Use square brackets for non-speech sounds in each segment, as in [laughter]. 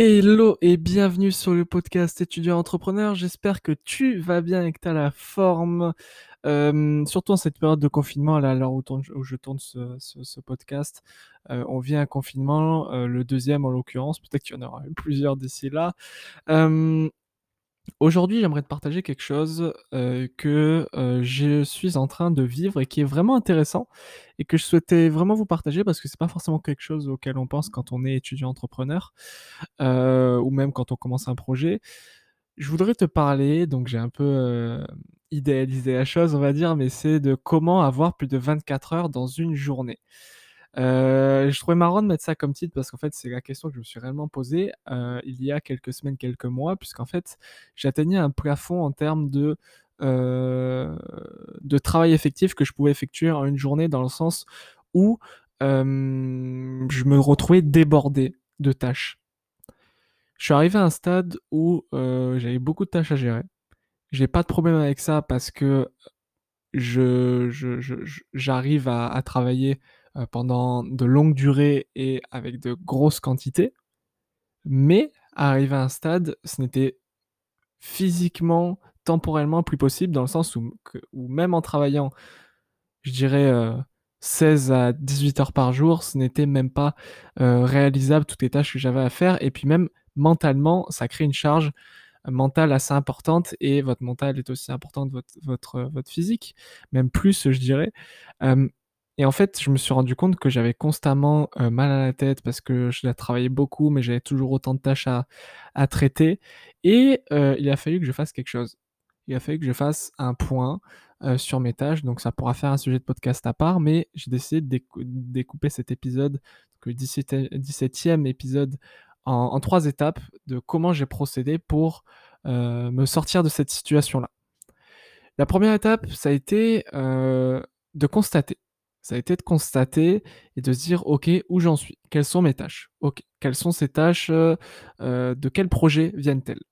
Hello et bienvenue sur le podcast étudiant entrepreneur. J'espère que tu vas bien et que tu as la forme. Euh, surtout en cette période de confinement, à l'heure où, je tourne ce, podcast, euh, on vient un confinement, euh, le deuxième en l'occurrence, peut-être qu'il y en aura plusieurs d'ici là. Aujourd'hui, j'aimerais te partager quelque chose euh, que euh, je suis en train de vivre et qui est vraiment intéressant et que je souhaitais vraiment vous partager parce que c'est pas forcément quelque chose auquel on pense quand on est étudiant entrepreneur euh, ou même quand on commence un projet. Je voudrais te parler, donc j'ai un peu idéalisé la chose, on va dire, mais c'est de comment avoir plus de 24 heures dans une journée. Euh, je trouvais marrant de mettre ça comme titre parce qu'en fait, c'est la question que je me suis réellement posée euh, il y a quelques semaines, quelques mois, puisqu'en fait, j'atteignais un plafond en termes de, euh, de travail effectif que je pouvais effectuer en une journée, dans le sens où je me retrouvais débordé de tâches. Je suis arrivé à un stade où j'avais beaucoup de tâches à gérer. J'ai pas de problème avec ça parce que je, j'arrive à, travailler euh, pendant de longues durées et avec de grosses quantités. Mais arrivé à un stade, ce n'était physiquement, temporellement plus possible dans le sens où, même en travaillant, je dirais 16 euh, à 18 heures par jour, ce n'était même pas euh, réalisable toutes les tâches que j'avais à faire. Et puis même mentalement, ça crée une charge mentale assez importante et votre mental est aussi important que votre, votre, votre physique, même plus, je dirais. Et en fait, je me suis rendu compte que j'avais constamment euh, mal à la tête parce que je travaillais beaucoup, mais j'avais toujours autant de tâches à, traiter. Et euh, il a fallu que je fasse quelque chose. Il a fallu que je fasse un point euh, sur mes tâches. Donc ça pourra faire un sujet de podcast à part, mais j'ai décidé de découper cet épisode, le 17e épisode, en, trois étapes de comment j'ai procédé pour me sortir de cette situation-là. La première étape, ça a été de constater ça a été de constater et de se dire, OK, où j'en suis? Quelles sont mes tâches? OK, quelles sont ces tâches euh, euh, De quel projet viennent-elles?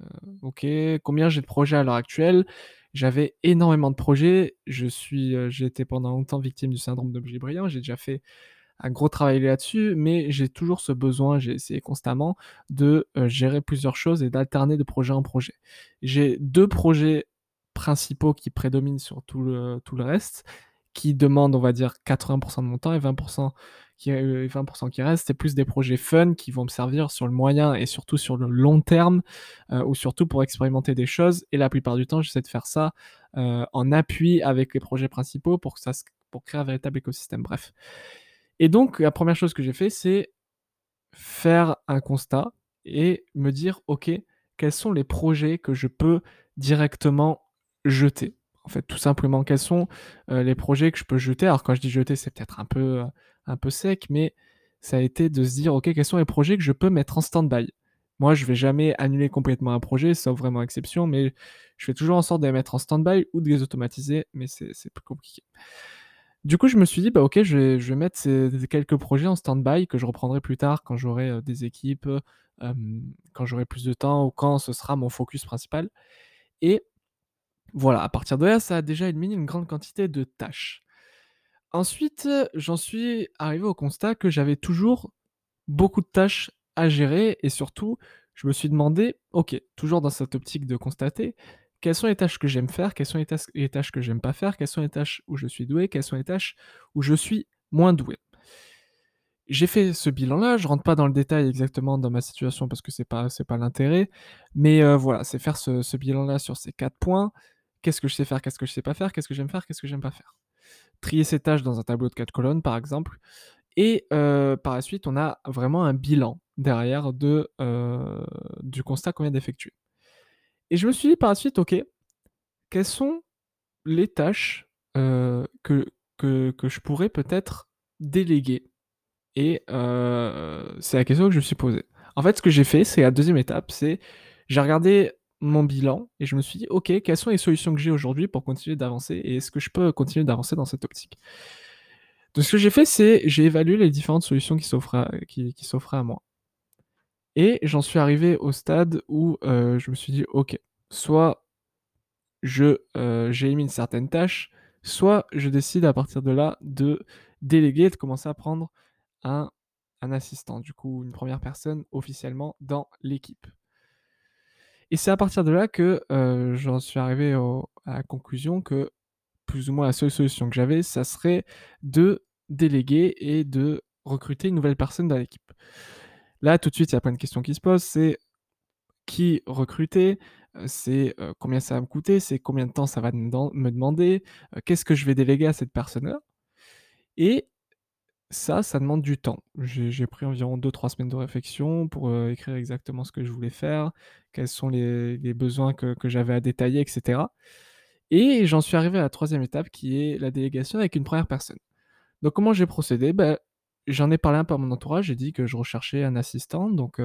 Euh, OK, combien j'ai de projets à l'heure actuelle? J'avais énormément de projets. Je suis, j'ai été pendant longtemps victime du syndrome d'objet brillant. J'ai déjà fait un gros travail là-dessus, mais j'ai toujours ce besoin, j'ai essayé constamment de gérer plusieurs choses et d'alterner de projet en projet. J'ai deux projets principaux qui prédominent sur tout le, tout le reste qui demandent, on va dire, 80% de mon temps et 20% qui, 20% qui restent, c'est plus des projets fun qui vont me servir sur le moyen et surtout sur le long terme, euh, ou surtout pour expérimenter des choses. Et la plupart du temps, j'essaie de faire ça euh, en appui avec les projets principaux pour, pour créer un véritable écosystème. Bref. Et donc, la première chose que j'ai fait, c'est faire un constat et me dire, OK, quels sont les projets que je peux directement jeter? En fait, tout simplement, quels sont euh, les projets que je peux jeter Alors, quand je dis jeter, c'est peut-être un peu, euh, un peu sec, mais ça a été de se dire, OK, quels sont les projets que je peux mettre en stand-by? Moi, je vais jamais annuler complètement un projet, sauf vraiment exception, mais je fais toujours en sorte de les mettre en stand-by ou de les automatiser, mais c'est plus compliqué. Du coup, je me suis dit, bah, OK, je vais, je mettre ces, quelques projets en stand-by que je reprendrai plus tard quand j'aurai euh, des équipes, quand j'aurai plus de temps ou quand ce sera mon focus principal. Et voilà, à partir de là, ça a déjà éliminé une grande quantité de tâches. Ensuite, j'en suis arrivé au constat que j'avais toujours beaucoup de tâches à gérer et surtout, je me suis demandé, ok, toujours dans cette optique de constater, quelles sont les tâches que j'aime faire, quelles sont les, tâches que j'aime pas faire, quelles sont les tâches où je suis doué, quelles sont les tâches où je suis moins doué. J'ai fait ce bilan-là, je rentre pas dans le détail exactement dans ma situation parce que c'est pas pas l'intérêt, mais euh, voilà, c'est faire ce bilan-là sur ces quatre points, qu'est-ce que je sais faire, qu'est-ce que je sais pas faire, qu'est-ce que j'aime faire, qu'est-ce que j'aime pas faire. Trier ces tâches dans un tableau de quatre colonnes, par exemple. Et euh, par la suite, on a vraiment un bilan derrière de, euh, du constat qu'on vient d'effectuer. Et je me suis dit par la suite, ok, quelles sont les tâches euh, que, que, que, je pourrais peut-être déléguer? Et c'est la question que je me suis posée. En fait, ce que j'ai fait, c'est la deuxième étape, c'est j'ai regardé mon bilan et je me suis dit, ok, quelles sont les solutions que j'ai aujourd'hui pour continuer d'avancer et est-ce que je peux continuer d'avancer dans cette optique? Donc ce que j'ai fait, c'est j'ai évalué les différentes solutions qui s'offraient à, qui, à moi. Et j'en suis arrivé au stade où euh, je me suis dit, ok, soit je euh, j'élimine certaines tâches, soit je décide à partir de là de déléguer, de commencer à prendre un assistant, du coup une première personne officiellement dans l'équipe. Et c'est à partir de là que euh, j'en suis arrivé à la conclusion que plus ou moins la seule solution que j'avais, ça serait de déléguer et de recruter une nouvelle personne dans l'équipe. Là, tout de suite, il y a plein de questions qui se posent. C'est qui recruter? Euh, C'est euh, combien ça va me coûter? C'est combien de temps ça va me demander? Qu'est-ce que je vais déléguer à cette personne-là? Et ça, ça demande du temps. J'ai pris environ 2-3 semaines de réflexion pour écrire exactement ce que je voulais faire, quels sont les, besoins que, j'avais à détailler, etc. Et j'en suis arrivé à la troisième étape qui est la délégation avec une première personne. Donc comment j'ai procédé? Ben, J'en ai parlé un peu à mon entourage, j'ai dit que je recherchais un assistant. Donc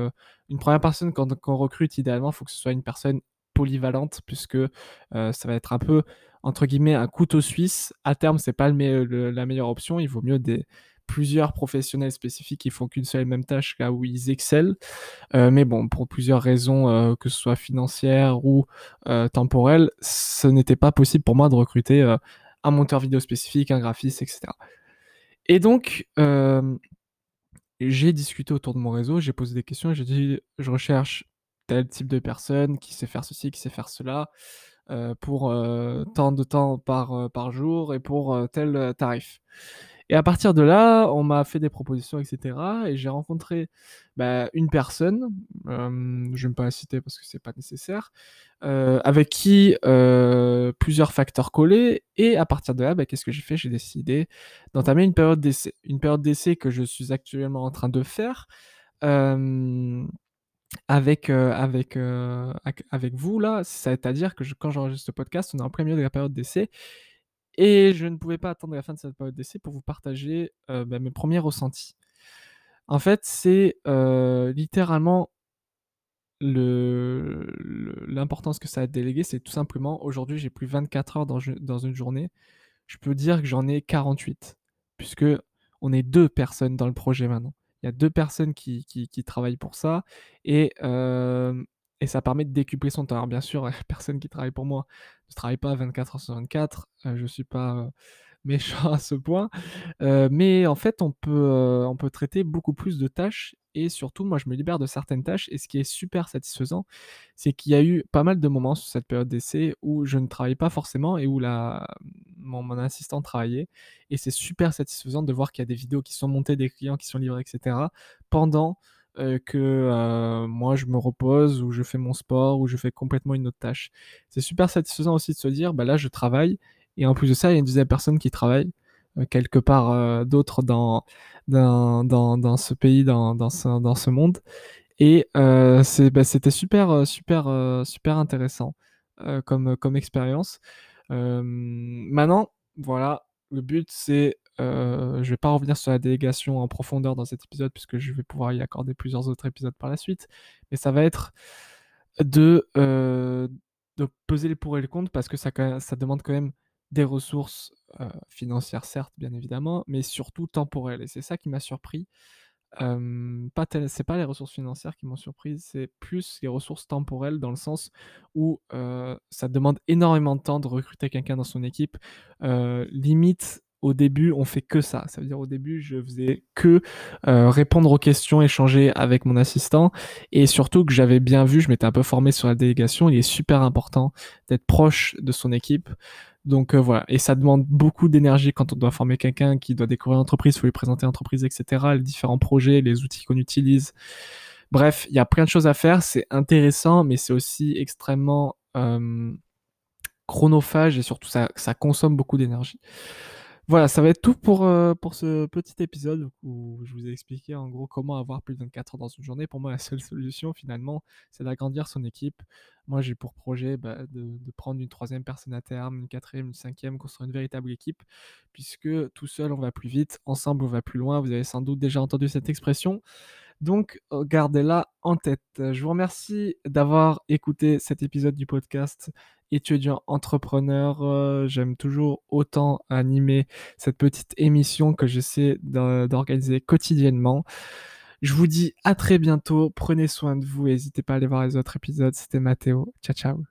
une première personne, quand, on recrute, idéalement, il faut que ce soit une personne polyvalente, puisque ça va être un peu, entre guillemets, un couteau suisse. À terme, c'est pas la meilleure option. Il vaut mieux des, plusieurs professionnels spécifiques qui font qu'une seule et même tâche là où ils excellent. Euh, mais bon, pour plusieurs raisons, euh, que ce soit financières ou euh, temporelles, ce n'était pas possible pour moi de recruter un monteur vidéo spécifique, un graphiste, etc. Et donc, j'ai discuté autour de mon réseau, j'ai posé des questions j'ai dit, je recherche tel type de personne qui sait faire ceci, qui sait faire cela, pour tant de temps par, par jour et pour tel tarif. Et à partir de là, on m'a fait des propositions, etc. Et j'ai rencontré bah, une personne, euh, je ne vais pas la citer parce que c'est pas nécessaire, euh, avec qui euh, plusieurs facteurs collaient. Et à partir de là, bah, qu'est-ce que j'ai fait? J'ai décidé d'entamer une période d'essai. Une période d'essai que je suis actuellement en train de faire. avec, avec, avec vous là, c'est-à-dire que quand j'enregistre ce podcast, on est en plein milieu de la période d'essai et je ne pouvais pas attendre la fin de cette période d'essai pour vous partager euh, bah, mes premiers ressentis. En fait, c'est euh, littéralement l'importance que ça a délégué, c'est tout simplement aujourd'hui j'ai plus 24 heures dans, une journée. Je peux dire que j'en ai 48, puisque on est deux personnes dans le projet maintenant. Il y a deux personnes qui, qui, travaillent pour ça. Et, euh, et ça permet de décupler son temps. Alors bien sûr, [laughs] personne qui travaille pour moi ne travaille pas 24 heures sur 24, euh, je ne suis pas euh, [laughs] méchant à ce point, euh, mais en fait on peut, on traiter beaucoup plus de tâches et surtout moi je me libère de certaines tâches et ce qui est super satisfaisant, c'est qu'il y a eu pas mal de moments sur cette période d'essai où je ne travaillais pas forcément et où mon assistant travaillait et c'est super satisfaisant de voir qu'il y a des vidéos qui sont montées, des clients qui sont livrés, etc. pendant euh, que euh, moi je me repose ou je fais mon sport ou je fais complètement une autre tâche. C'est super satisfaisant aussi de se dire, bah là je travaille et en plus de ça, il y a une deuxième personne qui travaille euh, quelque part d'autre dans, dans, dans, ce pays, dans, dans, ce, dans ce monde. Et bah, c'était super, super, super intéressant comme, comme expérience. maintenant, voilà, le but c'est euh, je vais pas revenir sur la délégation en profondeur dans cet épisode puisque je vais pouvoir y accorder plusieurs autres épisodes par la suite. Mais ça va être de, euh, peser les pour et les contre parce que ça, demande quand même des ressources euh, financières, certes, bien évidemment, mais surtout temporelles. Et c'est ça qui m'a surpris. Euh, pas c'est pas les ressources financières qui m'ont surpris, c'est plus les ressources temporelles dans le sens où ça demande énormément de temps de recruter quelqu'un dans son équipe. limite, au début, on fait que ça. Ça veut dire au début, je faisais que euh, répondre aux questions, échanger avec mon assistant, et surtout que j'avais bien vu, je m'étais un peu formé sur la délégation. Il est super important d'être proche de son équipe. Donc euh, voilà, et ça demande beaucoup d'énergie quand on doit former quelqu'un qui doit découvrir l'entreprise, il faut lui présenter l'entreprise, etc. Les différents projets, les outils qu'on utilise. Bref, il y a plein de choses à faire. C'est intéressant, mais c'est aussi extrêmement euh, chronophage et surtout ça, ça consomme beaucoup d'énergie. Voilà, ça va être tout pour, euh, pour ce petit épisode où je vous ai expliqué en gros comment avoir plus de 24 heures dans une journée. Pour moi, la seule solution finalement, c'est d'agrandir son équipe. Moi, j'ai pour projet bah, de, prendre une troisième personne à terme, une quatrième, une cinquième, construire une véritable équipe, puisque tout seul, on va plus vite, ensemble, on va plus loin. Vous avez sans doute déjà entendu cette expression. Donc, gardez-la en tête. Je vous remercie d'avoir écouté cet épisode du podcast étudiant entrepreneur. Euh, j'aime toujours autant animer cette petite émission que j'essaie d'organiser quotidiennement. Je vous dis à très bientôt. Prenez soin de vous. N'hésitez pas à aller voir les autres épisodes. C'était Mathéo. Ciao, ciao.